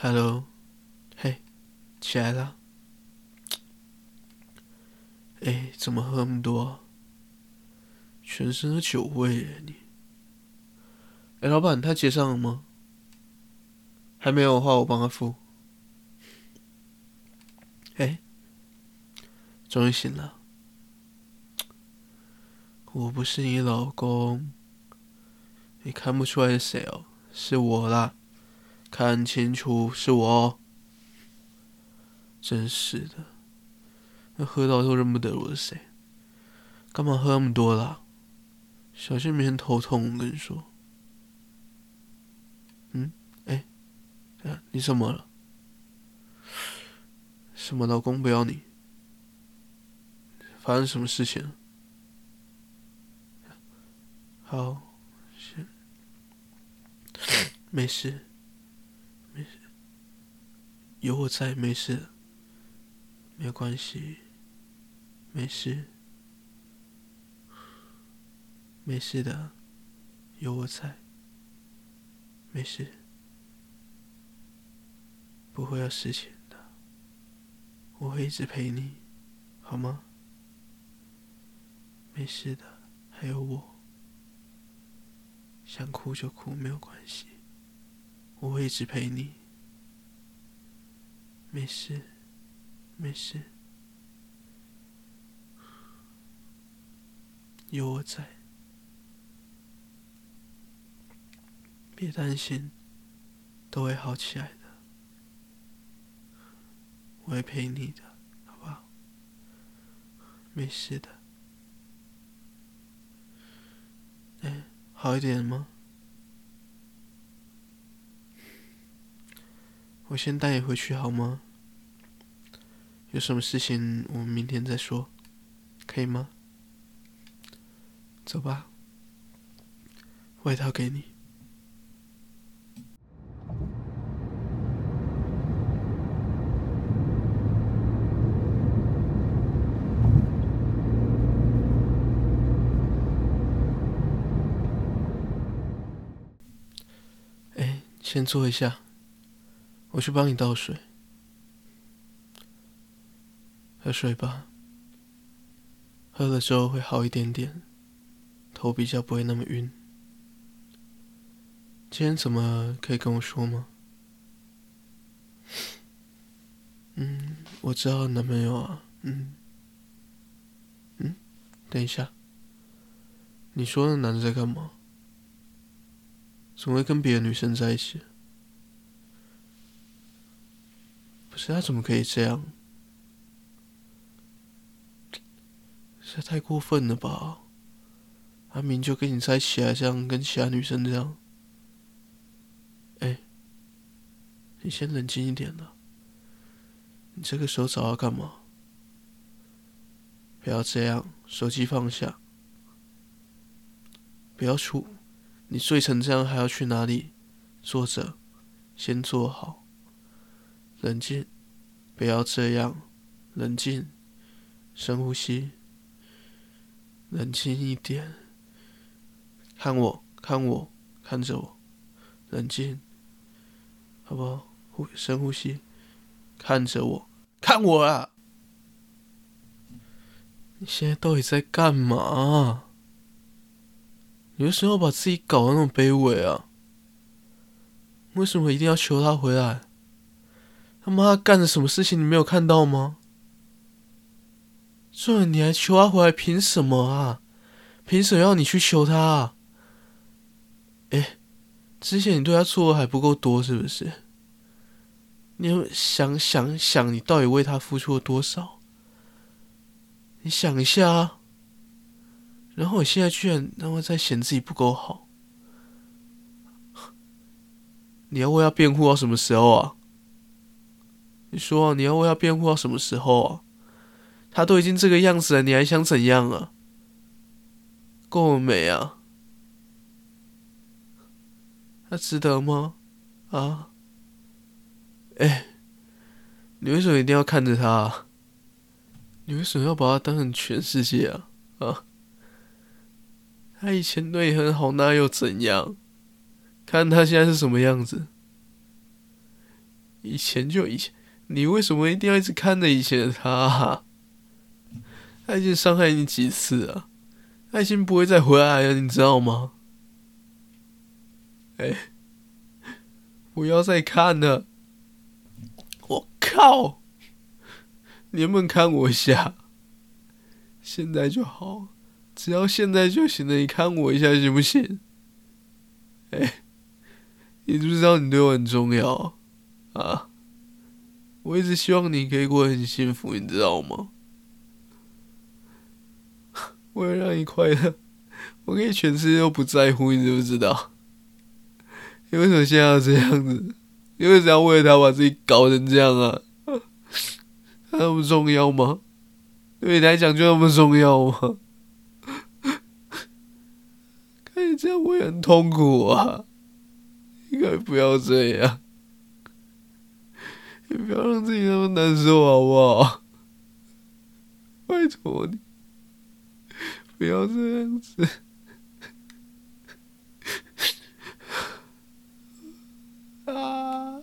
Hello，嘿，起来了。哎，怎么喝那么多？全身的酒味，你。哎，老板，他结账了吗？还没有的话，我帮他付。哎，终于醒了。我不是你老公，你看不出来是谁哦？是我啦，看清楚，是我。真是的，那喝到都认不得我是谁。干嘛喝那么多啦？小心明天头痛，我跟你说。嗯，哎，你怎么了？什么老公不要你？发生什么事情？好，行，没事，有我在，没事，没关系，没事，没事的，有我在，没事，不会有事情的，我会一直陪你，好吗？没事的，还有我。想哭就哭，没有关系，我会一直陪你。没事，没事，有我在，别担心，都会好起来的。我会陪你的，好不好？没事的。哎。好一点吗？我先带你回去好吗？有什么事情我们明天再说，可以吗？走吧，外套给你。哎先坐一下，我去帮你倒水。喝水吧，喝了之后会好一点点，头比较不会那么晕。今天怎么可以跟我说吗？嗯，我知道男朋友啊，嗯，嗯，等一下，你说那男的在干嘛？怎么会跟别的女生在一起？不是他怎么可以这样？这太过分了吧！阿明就跟你在一起还这样跟其他女生这样？哎，你先冷静一点了。你这个时候找他干嘛？不要这样，手机放下，不要出。你醉成这样还要去哪里？坐着，先坐好，冷静，不要这样，冷静，深呼吸，冷静一点，看我，看我，看着我，冷静，好不好？呼，深呼吸，看着我，看我啊！你现在到底在干嘛？你为什么把自己搞得那么卑微啊？为什么一定要求他回来？他妈干了什么事情你没有看到吗？这你还求他回来，凭什么啊？凭什么要你去求他啊？哎，之前你对他错的还不够多是不是？你有想想想，你到底为他付出了多少？你想一下啊。然后我现在居然让他在嫌自己不够好，你要为他辩护到什么时候啊？你说，你要为他辩护到什么时候啊？他都已经这个样子了，你还想怎样啊？够了没啊？他值得吗？啊？哎，你为什么一定要看着他啊？你为什么要把他当成全世界啊？啊？他以前对你很好，那又怎样？看他现在是什么样子？以前就以前，你为什么一定要一直看着以前的他啊？他已经伤害你几次啊，他已经不会再回来了，你知道吗？哎，不要再看了！我靠！你能不能看我一下？现在就好，只要现在就行了。你看我一下行不行？哎，你知不知道你对我很重要啊？我一直希望你可以过得很幸福，你知道吗？为了让你快乐，我可以全世界都不在乎，你知不知道？你为什么现在要这样子？你为什么要为了他把自己搞成这样啊？他那么重要吗？对你来讲就那么重要吗？看你这样我也很痛苦啊！应该不要这样，你不要让自己那么难受好不好？拜托你。不要这样子，啊！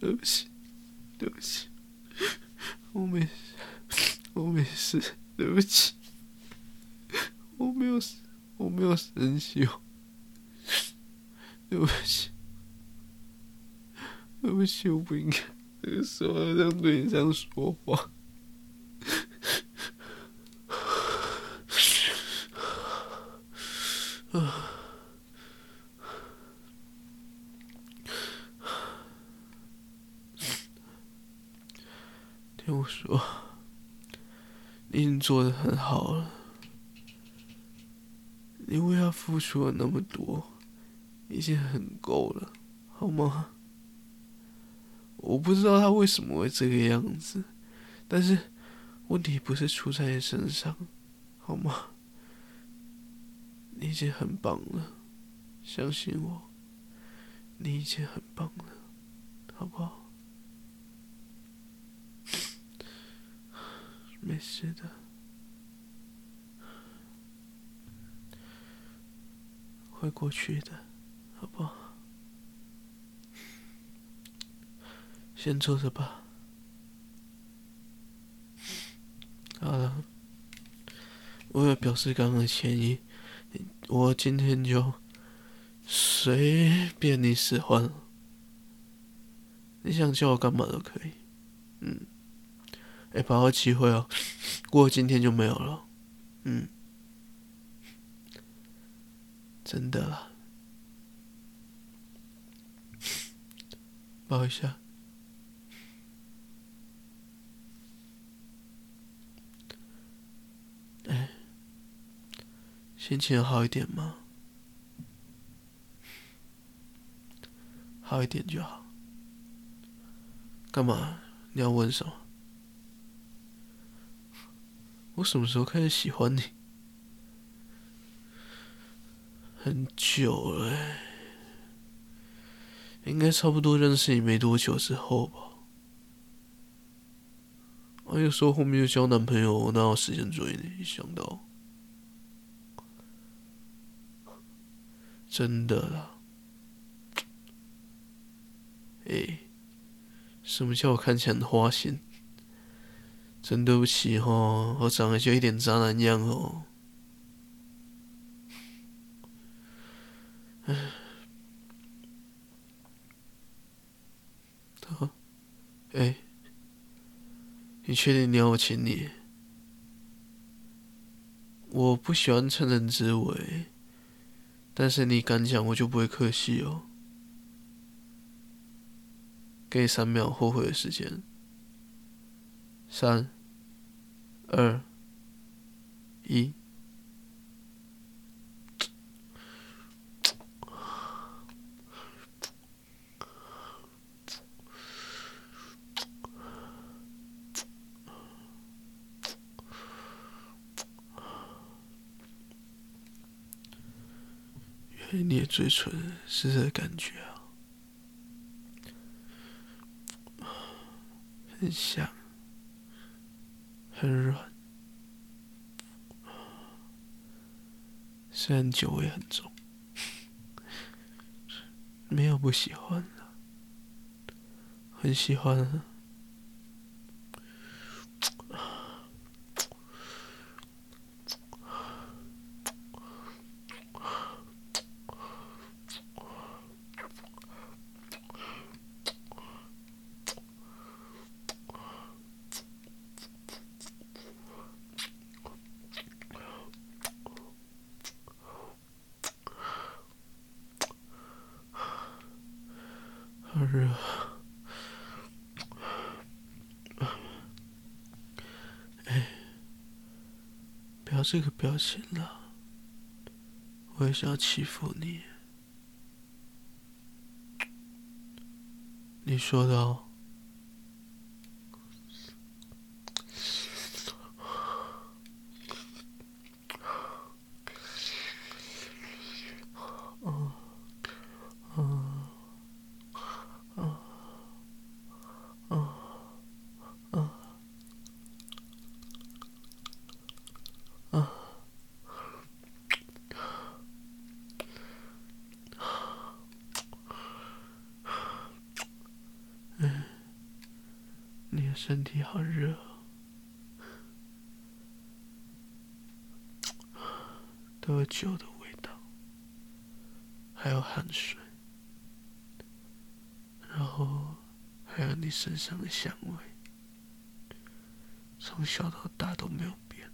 对不起，对不起，我没事，我没事，对不起，我没有，我没有生气哦，对不起，对不起，我不应该。这个时候这样对你这样说话，啊！听我说，你已经做得很好了，你为他付出了那么多，已经很够了，好吗？我不知道他为什么会这个样子，但是问题不是出在你身上，好吗？你已经很棒了，相信我，你已经很棒了，好不好？没事的，会过去的，好不好？先坐着吧。好了，为了表示刚刚的歉意，我今天就随便你使唤。你想叫我干嘛都可以。嗯，哎，把握机会哦，过今天就没有了。嗯，真的啦，抱一下。哎心情好一点吗？好一点就好。干嘛？你要问什么？我什么时候开始喜欢你？很久了欸，应该差不多认识你没多久之后吧。我有时候后面又交男朋友，我哪有时间追你？想到。真的啦，哎，什么叫我看起来很花心？真对不起哦，我长得就一点渣男样哦。哎，好，哎，你确定你要我请你？我不喜欢趁人之危。但是你敢讲，我就不会客气哦。给你三秒后悔的时间，三、二、一。你的嘴唇是这感觉啊，很香，很软，虽然酒味很重，没有不喜欢的，很喜欢啊。热，哎，不要这个表情了，我也想要欺负你。你说的哦。你的身体好热，都有酒的味道，还有汗水，然后还有你身上的香味，从小到大都没有变。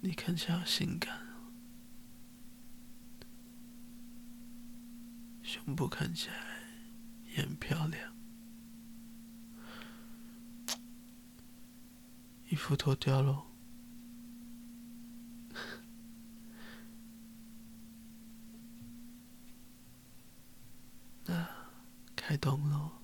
你看起来好性感，胸部看起来也很漂亮，衣服脱掉喽，那开动喽。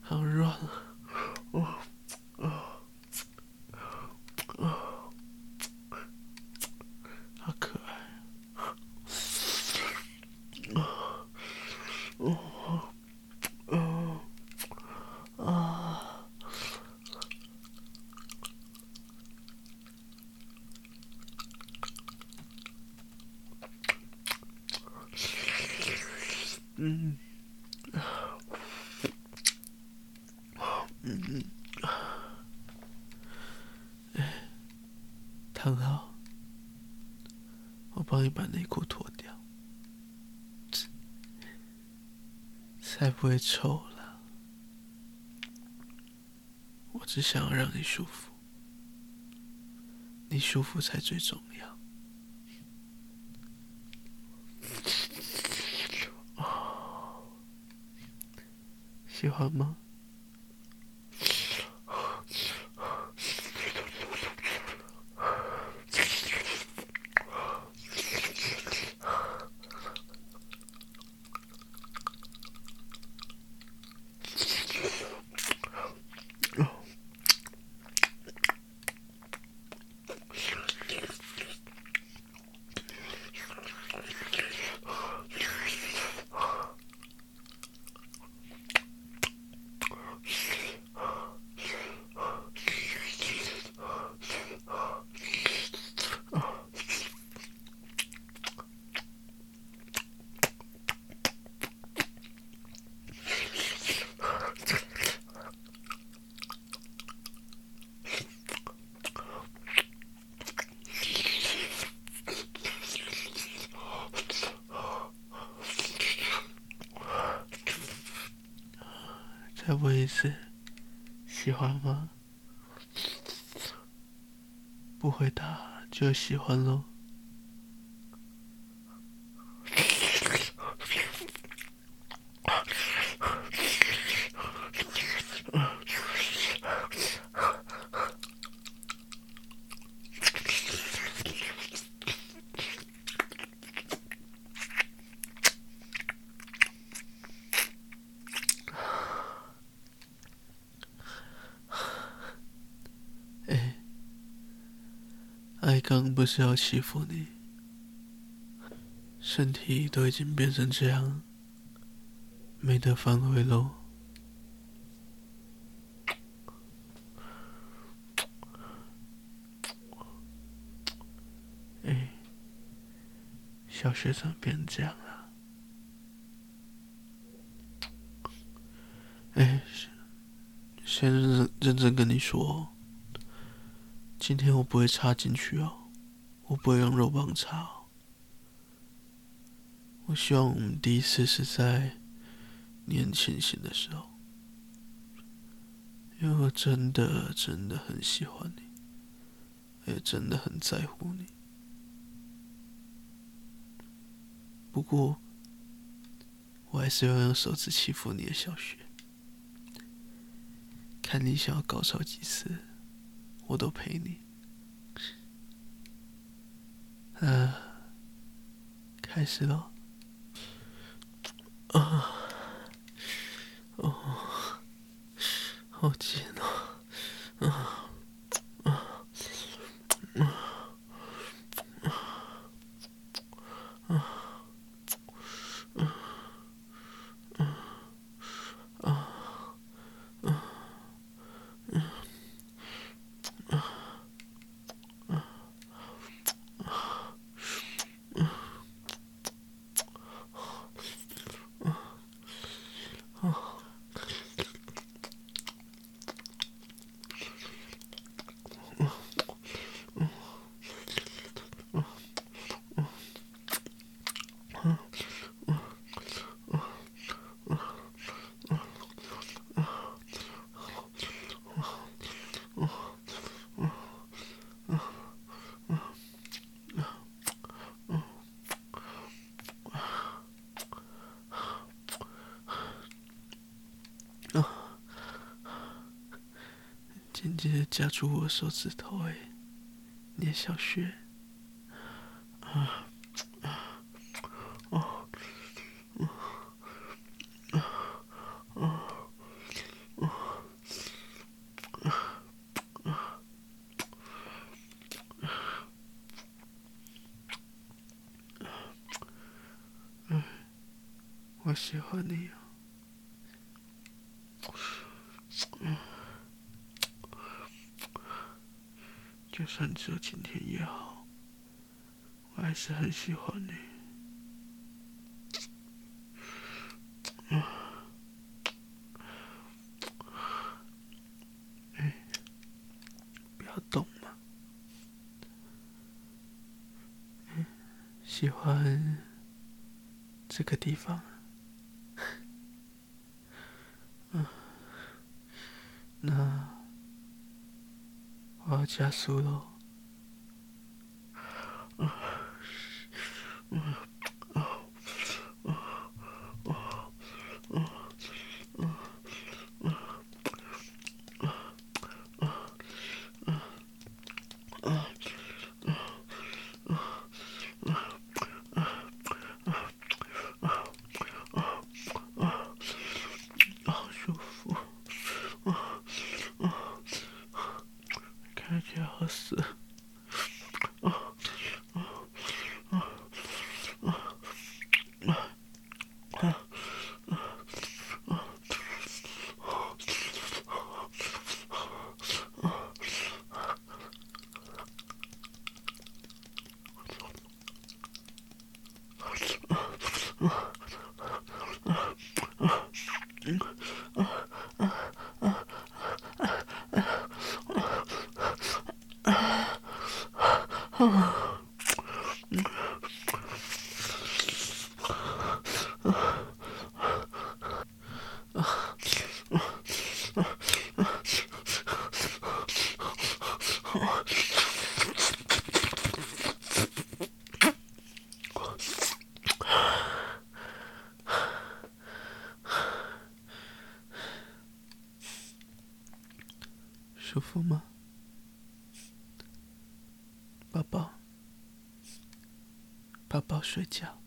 好软啊！哦哦哦，好可爱啊！哦哦哦啊！嗯。嗯，哎，躺好，我帮你把内裤脱掉，才不会臭了。我只想要让你舒服，你舒服才最重要。喜欢吗？一次，喜欢吗？不回答就喜欢喽。不是要欺负你，身体都已经变成这样，没得反悔喽。哎，小学怎么变这样了？哎，先认真认真跟你说。今天我不会插进去哦，我不会用肉棒插。我希望我们第一次是在你很清醒的时候，因为我真的真的很喜欢你，也真的很在乎你。不过，我还是要用手指欺负你的小穴，看你想要高潮几次。我都陪你，呃、开始了，啊，哦，好紧哦，啊。紧紧的夹住我手指头，哎，聂小雪，啊啊哦，啊啊啊啊啊啊！我喜欢你啊。就算只有今天也好，我还是很喜欢你。嗯，不要动嘛。嗯，喜欢这个地方。嗯，那。我要加速了。死。舒服吗？宝宝，宝宝睡觉。